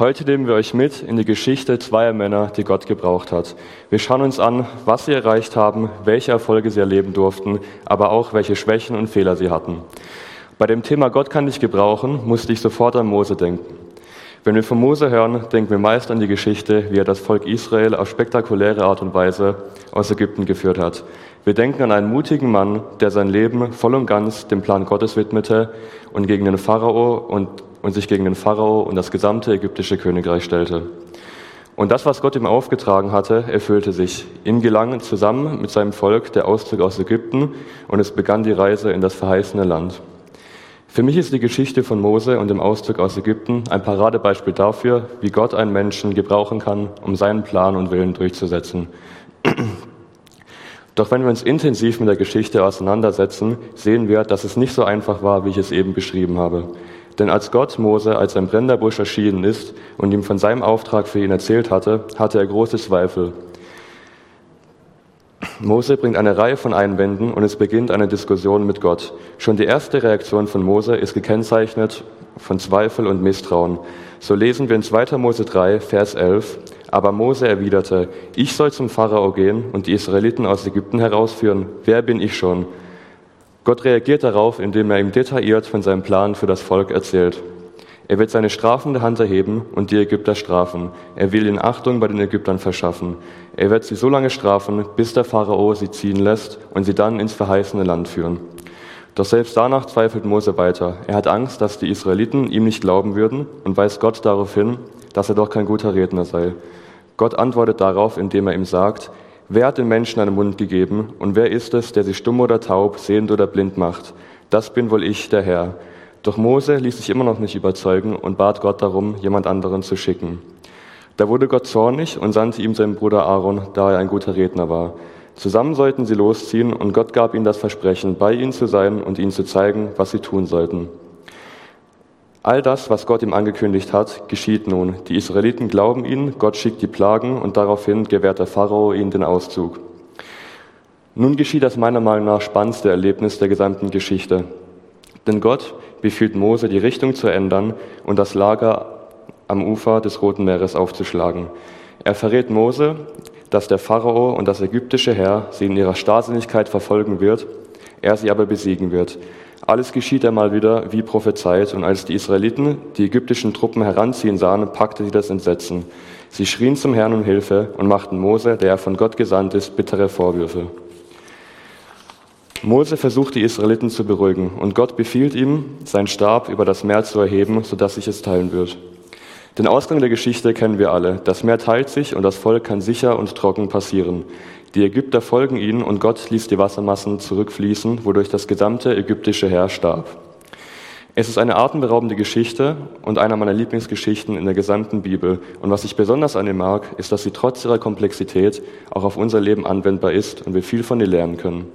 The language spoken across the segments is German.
Heute nehmen wir euch mit in die Geschichte zweier Männer, die Gott gebraucht hat. Wir schauen uns an, was sie erreicht haben, welche Erfolge sie erleben durften, aber auch welche Schwächen und Fehler sie hatten. Bei dem Thema Gott kann dich gebrauchen, musste ich sofort an Mose denken. Wenn wir von Mose hören, denken wir meist an die Geschichte, wie er das Volk Israel auf spektakuläre Art und Weise aus Ägypten geführt hat. Wir denken an einen mutigen Mann, der sein Leben voll und ganz dem Plan Gottes widmete und gegen den Pharao und, und sich gegen den Pharao und das gesamte ägyptische Königreich stellte. Und das, was Gott ihm aufgetragen hatte, erfüllte sich. Ihm gelang zusammen mit seinem Volk der Auszug aus Ägypten und es begann die Reise in das verheißene Land. Für mich ist die Geschichte von Mose und dem Auszug aus Ägypten ein Paradebeispiel dafür, wie Gott einen Menschen gebrauchen kann, um seinen Plan und Willen durchzusetzen. Doch wenn wir uns intensiv mit der Geschichte auseinandersetzen, sehen wir, dass es nicht so einfach war, wie ich es eben beschrieben habe. Denn als Gott Mose als ein brennender Busch erschienen ist und ihm von seinem Auftrag für ihn erzählt hatte, hatte er große Zweifel. Mose bringt eine Reihe von Einwänden und es beginnt eine Diskussion mit Gott. Schon die erste Reaktion von Mose ist gekennzeichnet von Zweifel und Misstrauen. So lesen wir in 2. Mose 3, Vers 11. Aber Mose erwiderte, ich soll zum Pharao gehen und die Israeliten aus Ägypten herausführen. Wer bin ich schon? Gott reagiert darauf, indem er ihm detailliert von seinem Plan für das Volk erzählt. Er wird seine strafende Hand erheben und die Ägypter strafen. Er will ihnen Achtung bei den Ägyptern verschaffen. Er wird sie so lange strafen, bis der Pharao sie ziehen lässt und sie dann ins verheißene Land führen. Doch selbst danach zweifelt Mose weiter. Er hat Angst, dass die Israeliten ihm nicht glauben würden und weist Gott darauf hin, dass er doch kein guter Redner sei. Gott antwortet darauf, indem er ihm sagt, wer hat den Menschen einen Mund gegeben und wer ist es, der sie stumm oder taub, sehend oder blind macht? Das bin wohl ich, der Herr. Doch Mose ließ sich immer noch nicht überzeugen und bat Gott darum, jemand anderen zu schicken. Da wurde Gott zornig und sandte ihm seinen Bruder Aaron, da er ein guter Redner war. Zusammen sollten sie losziehen und Gott gab ihnen das Versprechen, bei ihnen zu sein und ihnen zu zeigen, was sie tun sollten. All das, was Gott ihm angekündigt hat, geschieht nun. Die Israeliten glauben ihn, Gott schickt die Plagen und daraufhin gewährt der Pharao ihnen den Auszug. Nun geschieht das meiner Meinung nach spannendste Erlebnis der gesamten Geschichte. Denn Gott befiehlt Mose, die Richtung zu ändern und das Lager am Ufer des Roten Meeres aufzuschlagen. Er verrät Mose, dass der Pharao und das ägyptische Heer sie in ihrer Starrsinnigkeit verfolgen wird, er sie aber besiegen wird. Alles geschieht einmal wieder wie prophezeit, und als die Israeliten die ägyptischen Truppen heranziehen sahen, packte sie das Entsetzen. Sie schrien zum Herrn um Hilfe und machten Mose, der von Gott gesandt ist, bittere Vorwürfe. Mose versucht die Israeliten zu beruhigen, und Gott befiehlt ihm, seinen Stab über das Meer zu erheben, sodass sich es teilen wird. Den Ausgang der Geschichte kennen wir alle. Das Meer teilt sich und das Volk kann sicher und trocken passieren. Die Ägypter folgen ihnen und Gott ließ die Wassermassen zurückfließen, wodurch das gesamte ägyptische Heer starb. Es ist eine atemberaubende Geschichte und einer meiner Lieblingsgeschichten in der gesamten Bibel. Und was ich besonders an ihr mag, ist, dass sie trotz ihrer Komplexität auch auf unser Leben anwendbar ist und wir viel von ihr lernen können.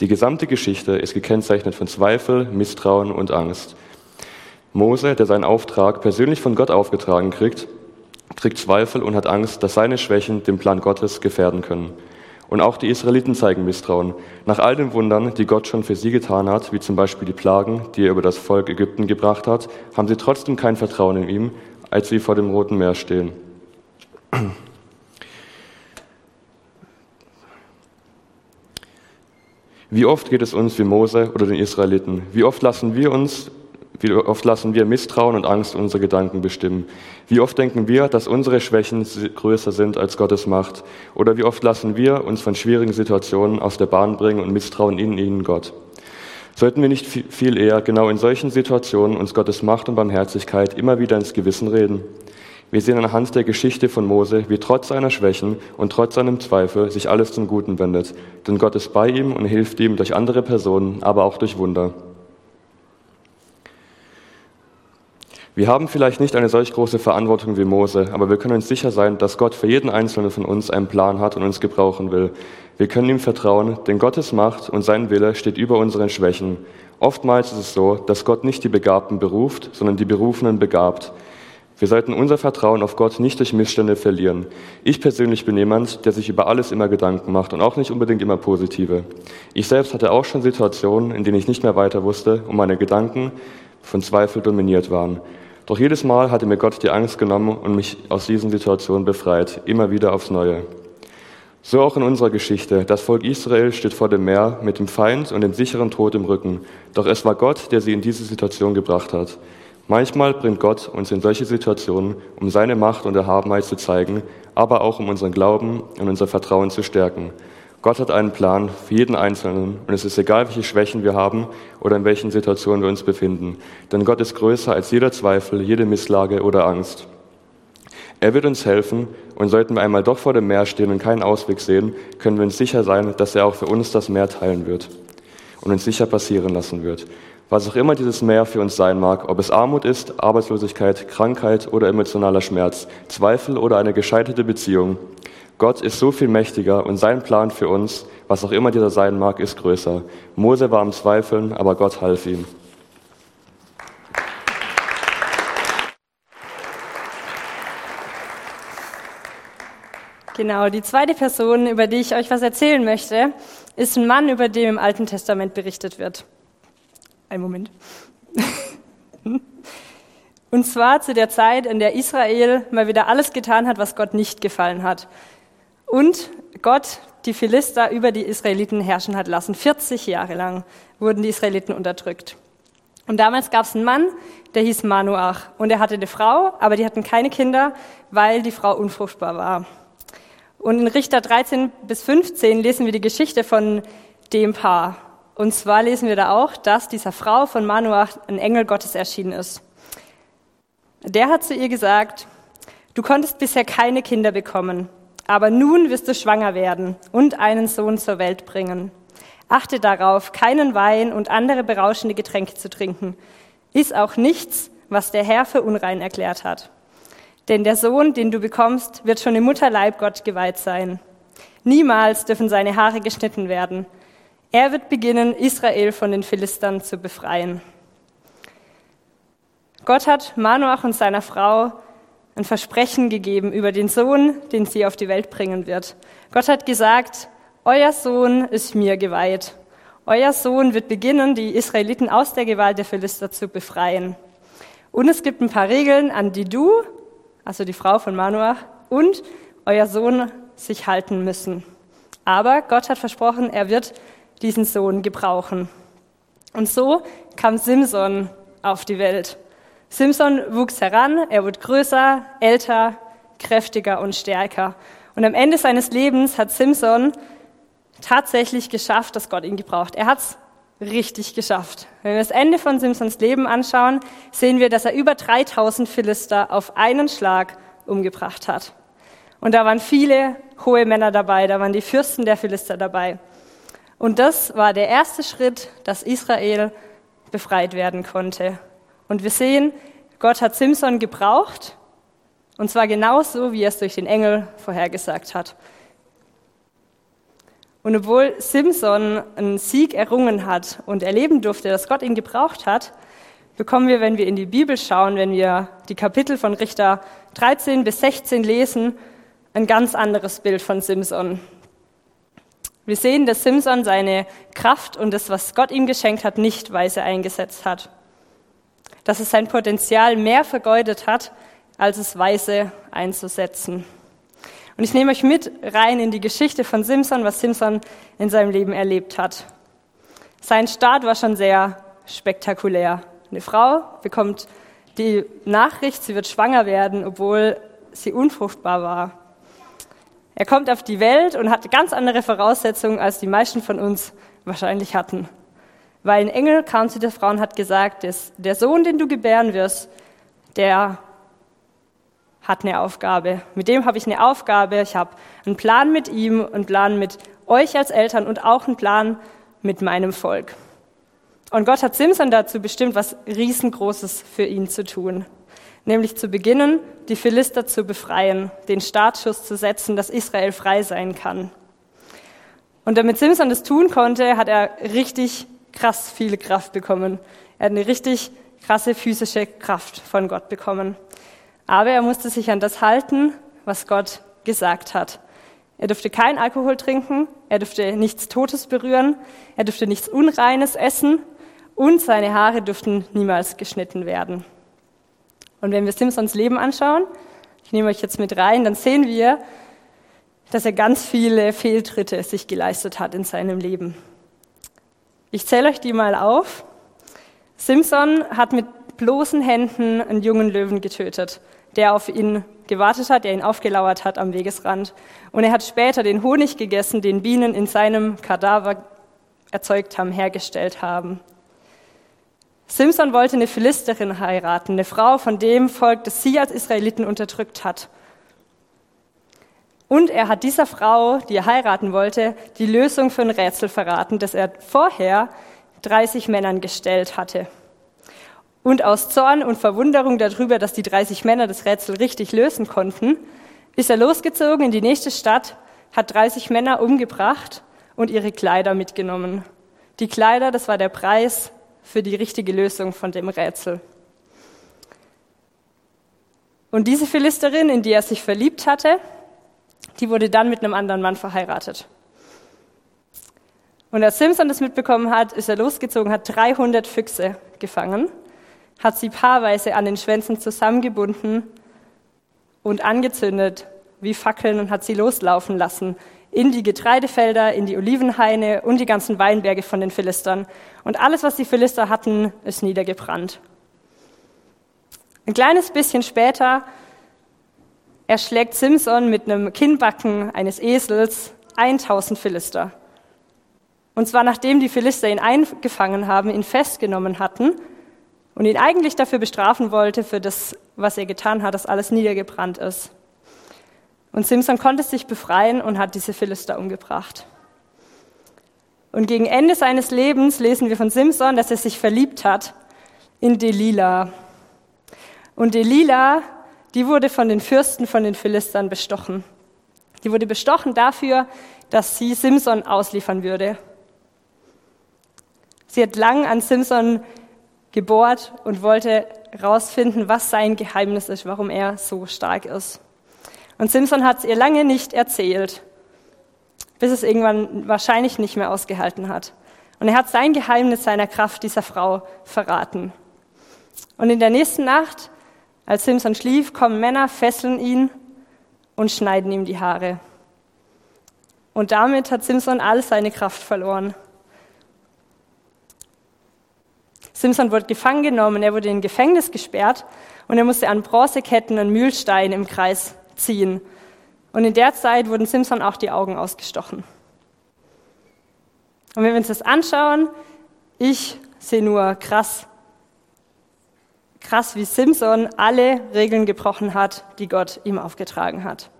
Die gesamte Geschichte ist gekennzeichnet von Zweifel, Misstrauen und Angst. Mose, der seinen Auftrag persönlich von Gott aufgetragen kriegt, kriegt Zweifel und hat Angst, dass seine Schwächen den Plan Gottes gefährden können. Und auch die Israeliten zeigen Misstrauen. Nach all den Wundern, die Gott schon für sie getan hat, wie zum Beispiel die Plagen, die er über das Volk Ägypten gebracht hat, haben sie trotzdem kein Vertrauen in ihm, als sie vor dem Roten Meer stehen. Wie oft geht es uns wie Mose oder den Israeliten? Wie oft lassen wir uns wie oft lassen wir Misstrauen und Angst unsere Gedanken bestimmen? Wie oft denken wir, dass unsere Schwächen größer sind als Gottes Macht? Oder wie oft lassen wir uns von schwierigen Situationen aus der Bahn bringen und misstrauen in ihnen Gott? Sollten wir nicht viel eher genau in solchen Situationen uns Gottes Macht und Barmherzigkeit immer wieder ins Gewissen reden? Wir sehen anhand der Geschichte von Mose, wie trotz seiner Schwächen und trotz seinem Zweifel sich alles zum Guten wendet. Denn Gott ist bei ihm und hilft ihm durch andere Personen, aber auch durch Wunder. Wir haben vielleicht nicht eine solch große Verantwortung wie Mose, aber wir können uns sicher sein, dass Gott für jeden Einzelnen von uns einen Plan hat und uns gebrauchen will. Wir können ihm vertrauen, denn Gottes Macht und sein Wille steht über unseren Schwächen. Oftmals ist es so, dass Gott nicht die Begabten beruft, sondern die Berufenen begabt. Wir sollten unser Vertrauen auf Gott nicht durch Missstände verlieren. Ich persönlich bin jemand, der sich über alles immer Gedanken macht und auch nicht unbedingt immer positive. Ich selbst hatte auch schon Situationen, in denen ich nicht mehr weiter wusste und meine Gedanken von Zweifel dominiert waren. Doch jedes Mal hatte mir Gott die Angst genommen und mich aus diesen Situationen befreit, immer wieder aufs Neue. So auch in unserer Geschichte. Das Volk Israel steht vor dem Meer mit dem Feind und dem sicheren Tod im Rücken. Doch es war Gott, der sie in diese Situation gebracht hat. Manchmal bringt Gott uns in solche Situationen, um seine Macht und Erhabenheit zu zeigen, aber auch um unseren Glauben und unser Vertrauen zu stärken. Gott hat einen Plan für jeden Einzelnen und es ist egal, welche Schwächen wir haben oder in welchen Situationen wir uns befinden. Denn Gott ist größer als jeder Zweifel, jede Misslage oder Angst. Er wird uns helfen und sollten wir einmal doch vor dem Meer stehen und keinen Ausweg sehen, können wir uns sicher sein, dass er auch für uns das Meer teilen wird und uns sicher passieren lassen wird. Was auch immer dieses Meer für uns sein mag, ob es Armut ist, Arbeitslosigkeit, Krankheit oder emotionaler Schmerz, Zweifel oder eine gescheiterte Beziehung, Gott ist so viel mächtiger und sein Plan für uns, was auch immer dieser sein mag, ist größer. Mose war am Zweifeln, aber Gott half ihm. Genau, die zweite Person, über die ich euch was erzählen möchte, ist ein Mann, über den im Alten Testament berichtet wird. Ein Moment. Und zwar zu der Zeit, in der Israel mal wieder alles getan hat, was Gott nicht gefallen hat und Gott die Philister über die Israeliten herrschen hat lassen. 40 Jahre lang wurden die Israeliten unterdrückt. Und damals gab es einen Mann, der hieß Manoach. Und er hatte eine Frau, aber die hatten keine Kinder, weil die Frau unfruchtbar war. Und in Richter 13 bis 15 lesen wir die Geschichte von dem Paar. Und zwar lesen wir da auch, dass dieser Frau von Manoach ein Engel Gottes erschienen ist. Der hat zu ihr gesagt, du konntest bisher keine Kinder bekommen. Aber nun wirst du schwanger werden und einen Sohn zur Welt bringen. Achte darauf, keinen Wein und andere berauschende Getränke zu trinken. Iss auch nichts, was der Herr für unrein erklärt hat. Denn der Sohn, den du bekommst, wird schon im Mutterleib Gott geweiht sein. Niemals dürfen seine Haare geschnitten werden. Er wird beginnen, Israel von den Philistern zu befreien. Gott hat Manoach und seiner Frau ein Versprechen gegeben über den Sohn, den sie auf die Welt bringen wird. Gott hat gesagt, euer Sohn ist mir geweiht. Euer Sohn wird beginnen, die Israeliten aus der Gewalt der Philister zu befreien. Und es gibt ein paar Regeln, an die du, also die Frau von Manoach, und euer Sohn sich halten müssen. Aber Gott hat versprochen, er wird diesen Sohn gebrauchen. Und so kam Simson auf die Welt. Simson wuchs heran, er wurde größer, älter, kräftiger und stärker. Und am Ende seines Lebens hat Simson tatsächlich geschafft, dass Gott ihn gebraucht. Er hat es richtig geschafft. Wenn wir das Ende von Simsons Leben anschauen, sehen wir, dass er über 3000 Philister auf einen Schlag umgebracht hat. Und da waren viele hohe Männer dabei, da waren die Fürsten der Philister dabei. Und das war der erste Schritt, dass Israel befreit werden konnte. Und wir sehen, Gott hat Simson gebraucht, und zwar genauso, wie er es durch den Engel vorhergesagt hat. Und obwohl Simson einen Sieg errungen hat und erleben durfte, dass Gott ihn gebraucht hat, bekommen wir, wenn wir in die Bibel schauen, wenn wir die Kapitel von Richter 13 bis 16 lesen, ein ganz anderes Bild von Simson. Wir sehen, dass Simson seine Kraft und das, was Gott ihm geschenkt hat, nicht weise eingesetzt hat dass es sein Potenzial mehr vergeudet hat, als es weise einzusetzen. Und ich nehme euch mit rein in die Geschichte von Simson, was Simson in seinem Leben erlebt hat. Sein Start war schon sehr spektakulär. Eine Frau bekommt die Nachricht, sie wird schwanger werden, obwohl sie unfruchtbar war. Er kommt auf die Welt und hat ganz andere Voraussetzungen, als die meisten von uns wahrscheinlich hatten. Weil ein Engel kam zu der Frau und hat gesagt, der Sohn, den du gebären wirst, der hat eine Aufgabe. Mit dem habe ich eine Aufgabe. Ich habe einen Plan mit ihm, einen Plan mit euch als Eltern und auch einen Plan mit meinem Volk. Und Gott hat Simson dazu bestimmt, was riesengroßes für ihn zu tun. Nämlich zu beginnen, die Philister zu befreien, den Startschuss zu setzen, dass Israel frei sein kann. Und damit Simson das tun konnte, hat er richtig krass viel Kraft bekommen. Er hat eine richtig krasse physische Kraft von Gott bekommen. Aber er musste sich an das halten, was Gott gesagt hat. Er durfte kein Alkohol trinken, er durfte nichts Totes berühren, er durfte nichts Unreines essen und seine Haare durften niemals geschnitten werden. Und wenn wir Simsons Leben anschauen, ich nehme euch jetzt mit rein, dann sehen wir, dass er ganz viele Fehltritte sich geleistet hat in seinem Leben. Ich zähle euch die mal auf. Simson hat mit bloßen Händen einen jungen Löwen getötet, der auf ihn gewartet hat, der ihn aufgelauert hat am Wegesrand. Und er hat später den Honig gegessen, den Bienen in seinem Kadaver erzeugt haben, hergestellt haben. Simson wollte eine Philisterin heiraten, eine Frau von dem Volk, das sie als Israeliten unterdrückt hat. Und er hat dieser Frau, die er heiraten wollte, die Lösung für ein Rätsel verraten, das er vorher 30 Männern gestellt hatte. Und aus Zorn und Verwunderung darüber, dass die 30 Männer das Rätsel richtig lösen konnten, ist er losgezogen in die nächste Stadt, hat 30 Männer umgebracht und ihre Kleider mitgenommen. Die Kleider, das war der Preis für die richtige Lösung von dem Rätsel. Und diese Philisterin, in die er sich verliebt hatte, die wurde dann mit einem anderen Mann verheiratet. Und als Simpson das mitbekommen hat, ist er losgezogen, hat 300 Füchse gefangen, hat sie paarweise an den Schwänzen zusammengebunden und angezündet wie Fackeln und hat sie loslaufen lassen in die Getreidefelder, in die Olivenhaine und die ganzen Weinberge von den Philistern. Und alles, was die Philister hatten, ist niedergebrannt. Ein kleines bisschen später erschlägt Simson mit einem Kinnbacken eines Esels 1000 Philister. Und zwar nachdem die Philister ihn eingefangen haben, ihn festgenommen hatten und ihn eigentlich dafür bestrafen wollte, für das, was er getan hat, dass alles niedergebrannt ist. Und Simson konnte sich befreien und hat diese Philister umgebracht. Und gegen Ende seines Lebens lesen wir von Simson, dass er sich verliebt hat in Delila. Und Delila die wurde von den Fürsten von den Philistern bestochen. Die wurde bestochen dafür, dass sie Simson ausliefern würde. Sie hat lang an Simson gebohrt und wollte herausfinden, was sein Geheimnis ist, warum er so stark ist. Und Simson hat es ihr lange nicht erzählt, bis es irgendwann wahrscheinlich nicht mehr ausgehalten hat. Und er hat sein Geheimnis seiner Kraft dieser Frau verraten. Und in der nächsten Nacht als Simson schlief, kommen Männer, fesseln ihn und schneiden ihm die Haare. Und damit hat Simson all seine Kraft verloren. Simson wurde gefangen genommen, er wurde in Gefängnis gesperrt und er musste an Bronzeketten und Mühlstein im Kreis ziehen. Und in der Zeit wurden Simson auch die Augen ausgestochen. Und wenn wir uns das anschauen, ich sehe nur krass, krass, wie Simson alle Regeln gebrochen hat, die Gott ihm aufgetragen hat.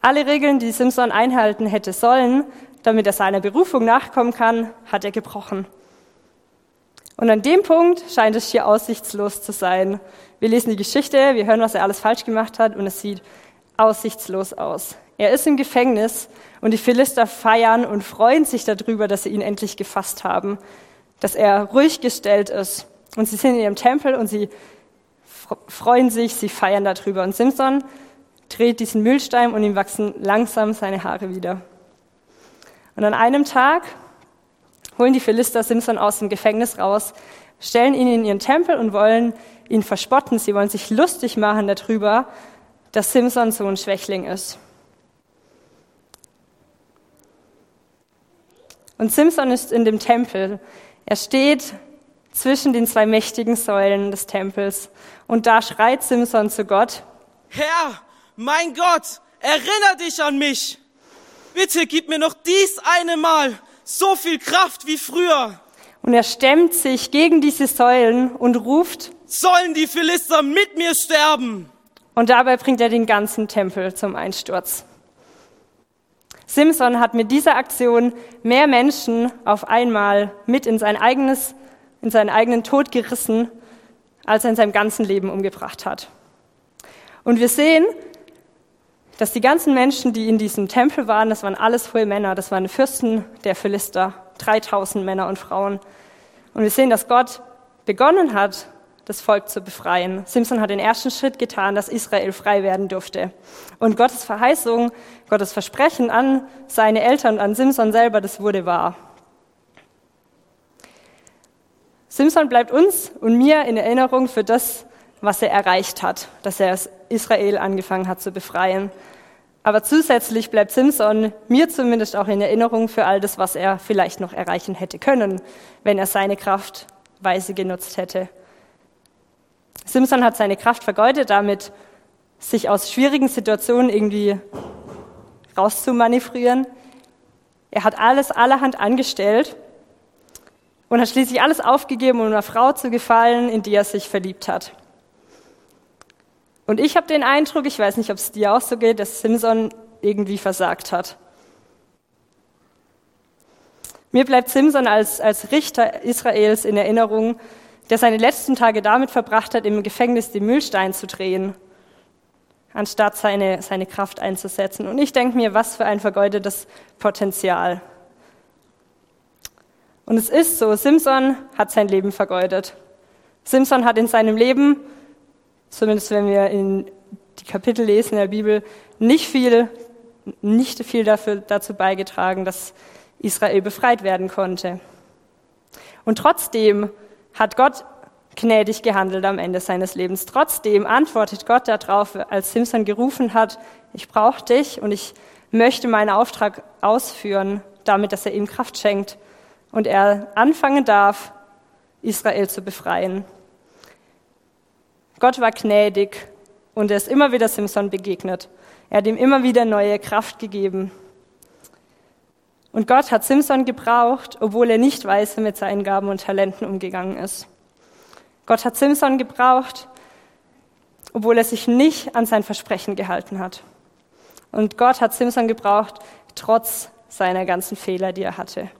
Alle Regeln, die Simson einhalten hätte sollen, damit er seiner Berufung nachkommen kann, hat er gebrochen. Und an dem Punkt scheint es hier aussichtslos zu sein. Wir lesen die Geschichte, wir hören, was er alles falsch gemacht hat und es sieht aussichtslos aus. Er ist im Gefängnis und die Philister feiern und freuen sich darüber, dass sie ihn endlich gefasst haben, dass er ruhig gestellt ist und sie sind in ihrem Tempel und sie freuen sich, sie feiern darüber. Und Simson dreht diesen Mühlstein und ihm wachsen langsam seine Haare wieder. Und an einem Tag holen die Philister Simson aus dem Gefängnis raus, stellen ihn in ihren Tempel und wollen ihn verspotten. Sie wollen sich lustig machen darüber, dass Simson so ein Schwächling ist. Und Simson ist in dem Tempel. Er steht zwischen den zwei mächtigen Säulen des Tempels. Und da schreit Simson zu Gott, Herr, mein Gott, erinnere dich an mich. Bitte gib mir noch dies eine Mal so viel Kraft wie früher. Und er stemmt sich gegen diese Säulen und ruft, sollen die Philister mit mir sterben? Und dabei bringt er den ganzen Tempel zum Einsturz. Simson hat mit dieser Aktion mehr Menschen auf einmal mit in sein eigenes in seinen eigenen Tod gerissen, als er in seinem ganzen Leben umgebracht hat. Und wir sehen, dass die ganzen Menschen, die in diesem Tempel waren, das waren alles voll Männer, das waren Fürsten der Philister, 3000 Männer und Frauen. Und wir sehen, dass Gott begonnen hat, das Volk zu befreien. Simson hat den ersten Schritt getan, dass Israel frei werden durfte. Und Gottes Verheißung, Gottes Versprechen an seine Eltern und an Simson selber, das wurde wahr. Simson bleibt uns und mir in Erinnerung für das, was er erreicht hat, dass er Israel angefangen hat zu befreien. Aber zusätzlich bleibt Simson mir zumindest auch in Erinnerung für all das, was er vielleicht noch erreichen hätte können, wenn er seine Kraft weise genutzt hätte. Simson hat seine Kraft vergeudet, damit sich aus schwierigen Situationen irgendwie rauszumanövrieren. Er hat alles allerhand angestellt und hat schließlich alles aufgegeben, um einer Frau zu gefallen, in die er sich verliebt hat. Und ich habe den Eindruck, ich weiß nicht, ob es dir auch so geht, dass Simson irgendwie versagt hat. Mir bleibt Simson als, als Richter Israels in Erinnerung, der seine letzten Tage damit verbracht hat, im Gefängnis den Mühlstein zu drehen, anstatt seine, seine Kraft einzusetzen. Und ich denke mir, was für ein vergeudetes Potenzial. Und es ist so, Simson hat sein Leben vergeudet. Simson hat in seinem Leben zumindest wenn wir in die Kapitel lesen in der Bibel, nicht viel, nicht viel dafür, dazu beigetragen, dass Israel befreit werden konnte. Und trotzdem hat Gott gnädig gehandelt am Ende seines Lebens. Trotzdem antwortet Gott darauf, als Simson gerufen hat, ich brauche dich und ich möchte meinen Auftrag ausführen, damit, dass er ihm Kraft schenkt und er anfangen darf, Israel zu befreien. Gott war gnädig und er ist immer wieder Simson begegnet. Er hat ihm immer wieder neue Kraft gegeben. Und Gott hat Simson gebraucht, obwohl er nicht weise mit seinen Gaben und Talenten umgegangen ist. Gott hat Simson gebraucht, obwohl er sich nicht an sein Versprechen gehalten hat. Und Gott hat Simson gebraucht, trotz seiner ganzen Fehler, die er hatte.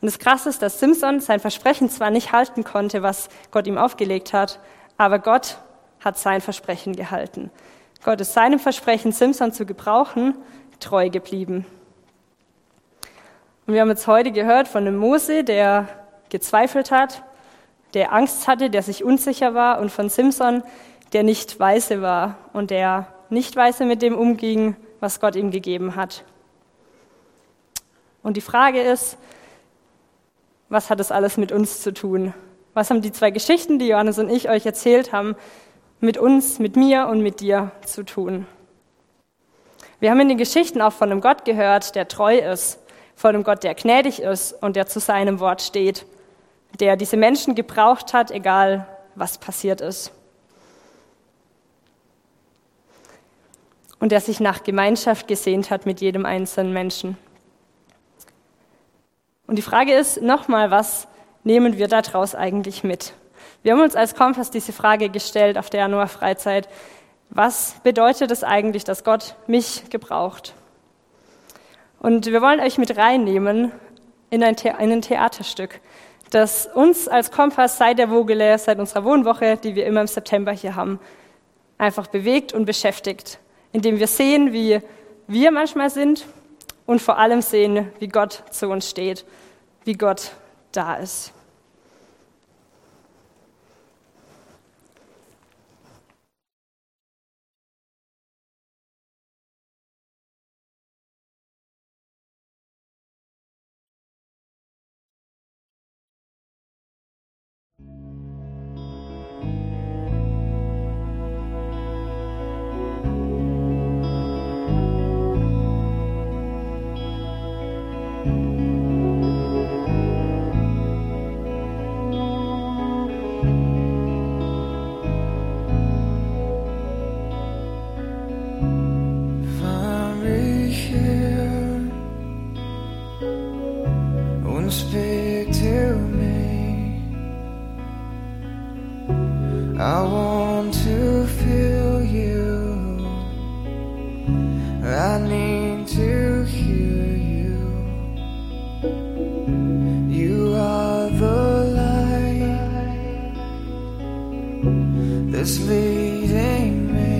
Und das Krasse ist, dass Simson sein Versprechen zwar nicht halten konnte, was Gott ihm aufgelegt hat, aber Gott hat sein Versprechen gehalten. Gott ist seinem Versprechen, Simson zu gebrauchen, treu geblieben. Und wir haben jetzt heute gehört von einem Mose, der gezweifelt hat, der Angst hatte, der sich unsicher war, und von Simson, der nicht weise war und der nicht weise mit dem umging, was Gott ihm gegeben hat. Und die Frage ist, was hat das alles mit uns zu tun? Was haben die zwei Geschichten, die Johannes und ich euch erzählt haben, mit uns, mit mir und mit dir zu tun? Wir haben in den Geschichten auch von einem Gott gehört, der treu ist, von einem Gott, der gnädig ist und der zu seinem Wort steht, der diese Menschen gebraucht hat, egal was passiert ist. Und der sich nach Gemeinschaft gesehnt hat mit jedem einzelnen Menschen. Und die Frage ist nochmal, was nehmen wir daraus eigentlich mit? Wir haben uns als Kompass diese Frage gestellt auf der Januar-Freizeit. Was bedeutet es eigentlich, dass Gott mich gebraucht? Und wir wollen euch mit reinnehmen in ein, The in ein Theaterstück, das uns als Kompass seit der Vogele, seit unserer Wohnwoche, die wir immer im September hier haben, einfach bewegt und beschäftigt, indem wir sehen, wie wir manchmal sind und vor allem sehen, wie Gott zu uns steht, wie Gott da ist. that's leading me.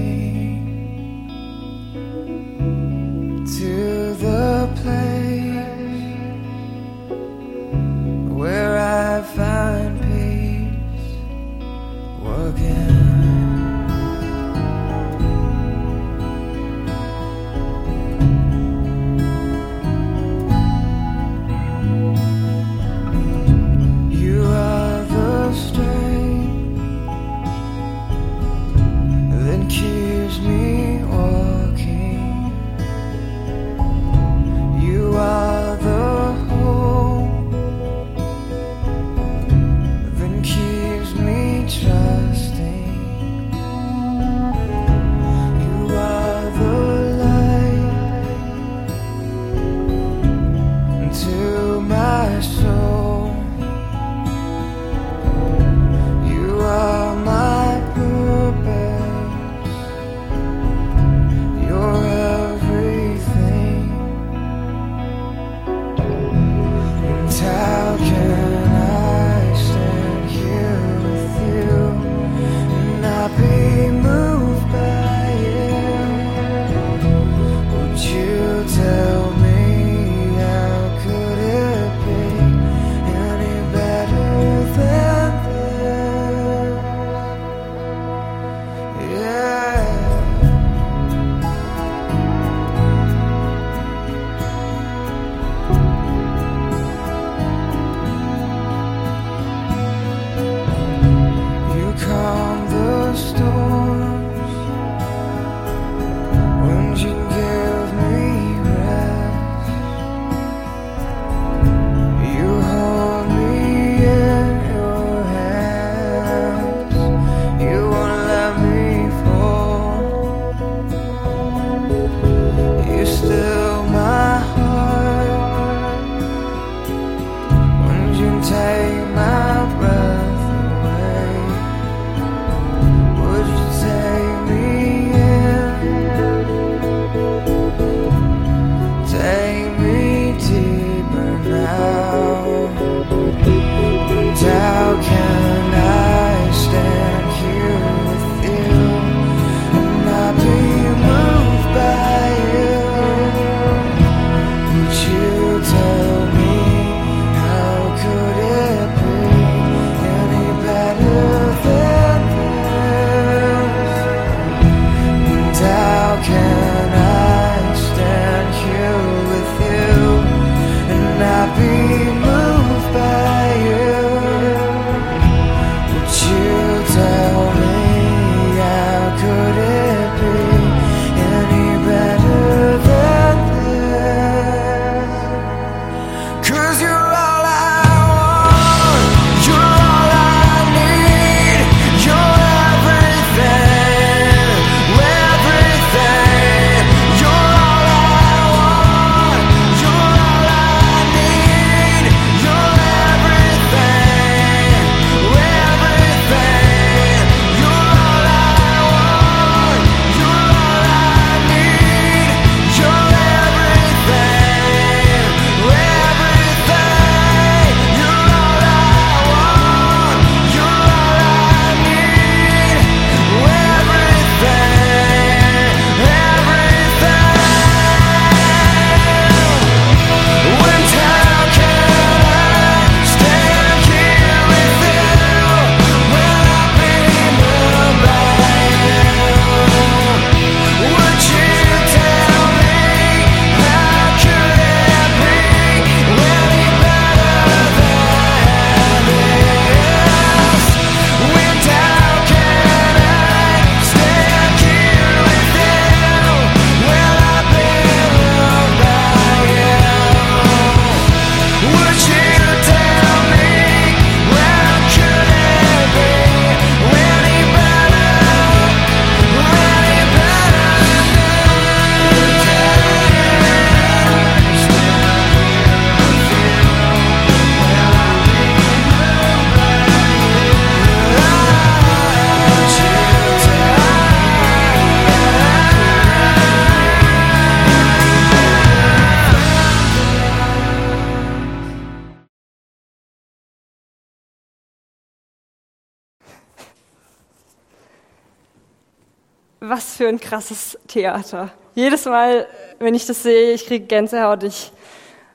Was für ein krasses Theater. Jedes Mal, wenn ich das sehe, ich kriege Gänsehaut, ich,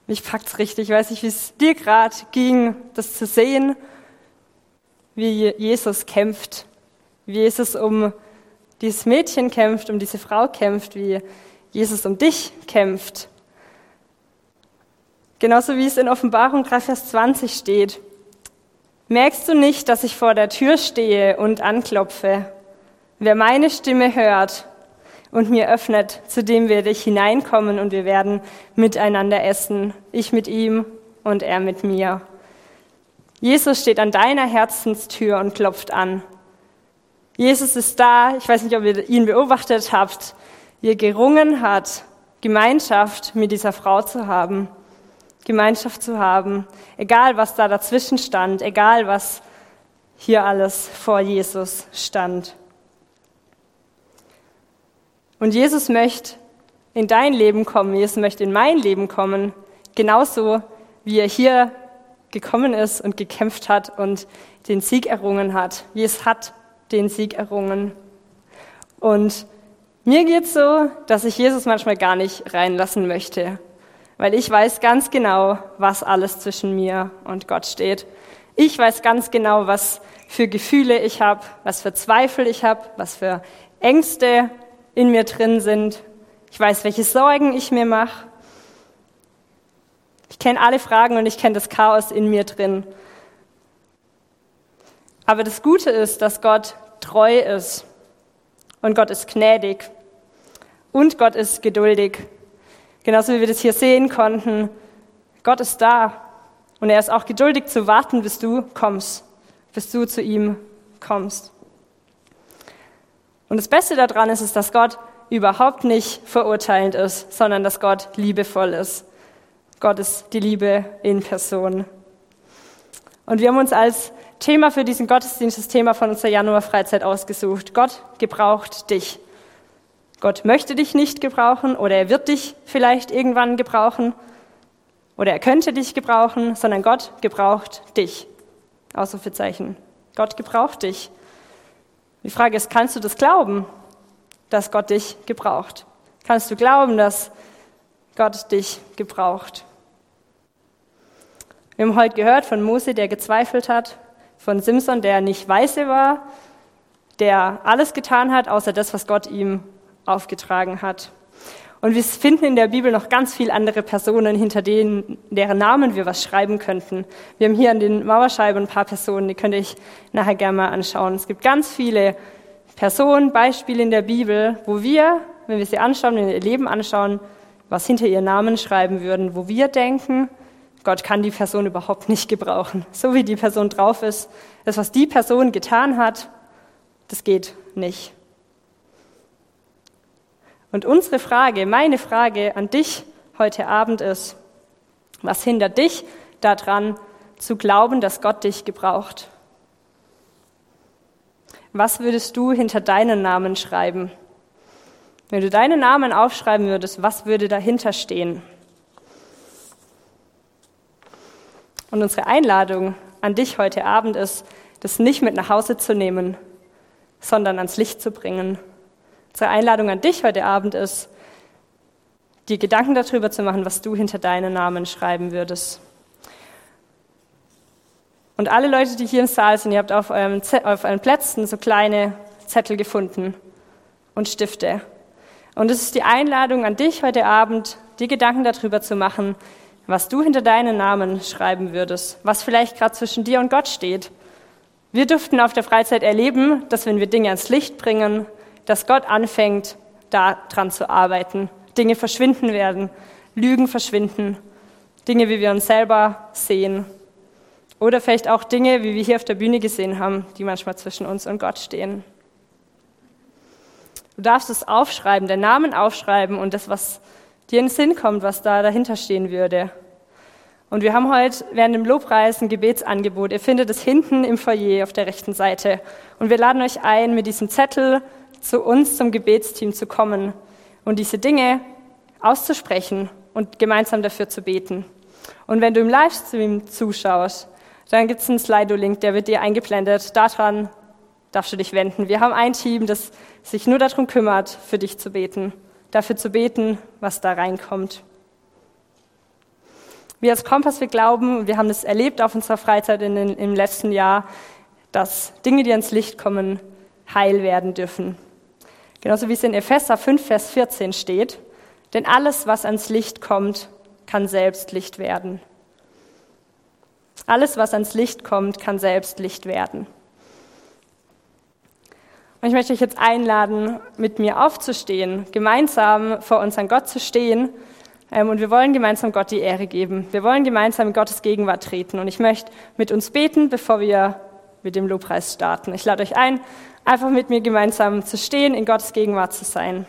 mich packt's richtig. Ich weiß nicht, wie es dir gerade ging, das zu sehen, wie Jesus kämpft, wie Jesus um dieses Mädchen kämpft, um diese Frau kämpft, wie Jesus um dich kämpft. Genauso wie es in Offenbarung 3, Vers 20 steht. Merkst du nicht, dass ich vor der Tür stehe und anklopfe? Wer meine Stimme hört und mir öffnet, zu dem werde ich hineinkommen und wir werden miteinander essen. Ich mit ihm und er mit mir. Jesus steht an deiner Herzenstür und klopft an. Jesus ist da. Ich weiß nicht, ob ihr ihn beobachtet habt, er gerungen hat, Gemeinschaft mit dieser Frau zu haben. Gemeinschaft zu haben, egal was da dazwischen stand, egal was hier alles vor Jesus stand. Und Jesus möchte in dein Leben kommen, Jesus möchte in mein Leben kommen, genauso wie er hier gekommen ist und gekämpft hat und den Sieg errungen hat. Jesus hat den Sieg errungen. Und mir geht's so, dass ich Jesus manchmal gar nicht reinlassen möchte, weil ich weiß ganz genau, was alles zwischen mir und Gott steht. Ich weiß ganz genau, was für Gefühle ich habe, was für Zweifel ich habe, was für Ängste in mir drin sind. Ich weiß, welche Sorgen ich mir mache. Ich kenne alle Fragen und ich kenne das Chaos in mir drin. Aber das Gute ist, dass Gott treu ist und Gott ist gnädig und Gott ist geduldig. Genauso wie wir das hier sehen konnten. Gott ist da und er ist auch geduldig zu warten, bis du kommst, bis du zu ihm kommst. Und das Beste daran ist, ist, dass Gott überhaupt nicht verurteilend ist, sondern dass Gott liebevoll ist. Gott ist die Liebe in Person. Und wir haben uns als Thema für diesen Gottesdienst das Thema von unserer Januarfreizeit ausgesucht. Gott gebraucht dich. Gott möchte dich nicht gebrauchen oder er wird dich vielleicht irgendwann gebrauchen oder er könnte dich gebrauchen, sondern Gott gebraucht dich. Ausrufezeichen. Gott gebraucht dich. Die Frage ist, kannst du das glauben, dass Gott dich gebraucht? Kannst du glauben, dass Gott dich gebraucht? Wir haben heute gehört von Mose, der gezweifelt hat, von Simson, der nicht weise war, der alles getan hat, außer das, was Gott ihm aufgetragen hat. Und wir finden in der Bibel noch ganz viele andere Personen, hinter denen, deren Namen wir was schreiben könnten. Wir haben hier an den Mauerscheiben ein paar Personen, die könnt ihr euch nachher gerne mal anschauen. Es gibt ganz viele Personen, Beispiele in der Bibel, wo wir, wenn wir sie anschauen, wenn wir ihr Leben anschauen, was hinter ihren Namen schreiben würden, wo wir denken, Gott kann die Person überhaupt nicht gebrauchen. So wie die Person drauf ist, das, was die Person getan hat, das geht nicht. Und unsere Frage, meine Frage an dich heute Abend ist, was hindert dich daran zu glauben, dass Gott dich gebraucht? Was würdest du hinter deinen Namen schreiben? Wenn du deinen Namen aufschreiben würdest, was würde dahinter stehen? Und unsere Einladung an dich heute Abend ist, das nicht mit nach Hause zu nehmen, sondern ans Licht zu bringen Unsere Einladung an dich heute Abend ist, dir Gedanken darüber zu machen, was du hinter deinen Namen schreiben würdest. Und alle Leute, die hier im Saal sind, ihr habt auf, eurem auf euren Plätzen so kleine Zettel gefunden und Stifte. Und es ist die Einladung an dich heute Abend, dir Gedanken darüber zu machen, was du hinter deinen Namen schreiben würdest, was vielleicht gerade zwischen dir und Gott steht. Wir durften auf der Freizeit erleben, dass wenn wir Dinge ans Licht bringen, dass Gott anfängt, daran zu arbeiten. Dinge verschwinden werden, Lügen verschwinden, Dinge, wie wir uns selber sehen. Oder vielleicht auch Dinge, wie wir hier auf der Bühne gesehen haben, die manchmal zwischen uns und Gott stehen. Du darfst es aufschreiben, den Namen aufschreiben und das, was dir in den Sinn kommt, was da dahinter stehen würde. Und wir haben heute während dem Lobpreis ein Gebetsangebot. Ihr findet es hinten im Foyer auf der rechten Seite. Und wir laden euch ein, mit diesem Zettel zu uns zum Gebetsteam zu kommen und diese Dinge auszusprechen und gemeinsam dafür zu beten. Und wenn du im Livestream zuschaust, dann gibt es einen Slido-Link, der wird dir eingeblendet. Daran darfst du dich wenden. Wir haben ein Team, das sich nur darum kümmert, für dich zu beten, dafür zu beten, was da reinkommt. Wir als Kompass, wir glauben, wir haben es erlebt auf unserer Freizeit in den, im letzten Jahr, dass Dinge, die ans Licht kommen, heil werden dürfen. Genauso wie es in Epheser 5, Vers 14 steht. Denn alles, was ans Licht kommt, kann selbst Licht werden. Alles, was ans Licht kommt, kann selbst Licht werden. Und ich möchte euch jetzt einladen, mit mir aufzustehen, gemeinsam vor unseren Gott zu stehen. Ähm, und wir wollen gemeinsam Gott die Ehre geben. Wir wollen gemeinsam in Gottes Gegenwart treten. Und ich möchte mit uns beten, bevor wir mit dem Lobpreis starten. Ich lade euch ein, einfach mit mir gemeinsam zu stehen, in Gottes Gegenwart zu sein.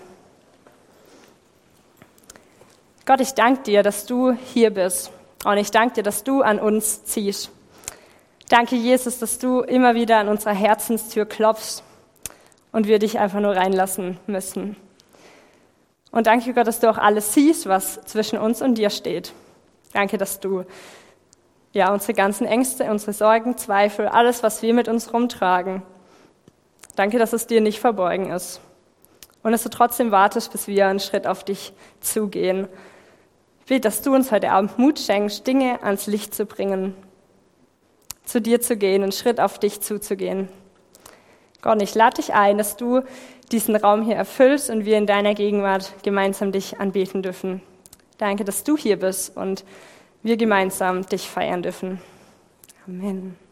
Gott, ich danke dir, dass du hier bist. Und ich danke dir, dass du an uns ziehst. Danke, Jesus, dass du immer wieder an unserer Herzenstür klopfst und wir dich einfach nur reinlassen müssen. Und danke Gott, dass du auch alles siehst, was zwischen uns und dir steht. Danke, dass du ja unsere ganzen Ängste, unsere Sorgen, Zweifel, alles, was wir mit uns rumtragen. Danke, dass es dir nicht verborgen ist. Und dass du trotzdem wartest, bis wir einen Schritt auf dich zugehen. Ich bete, dass du uns heute Abend Mut schenkst, Dinge ans Licht zu bringen, zu dir zu gehen, einen Schritt auf dich zuzugehen. Gott, ich lade dich ein, dass du diesen Raum hier erfüllst und wir in deiner Gegenwart gemeinsam dich anbeten dürfen. Danke, dass du hier bist und wir gemeinsam dich feiern dürfen. Amen.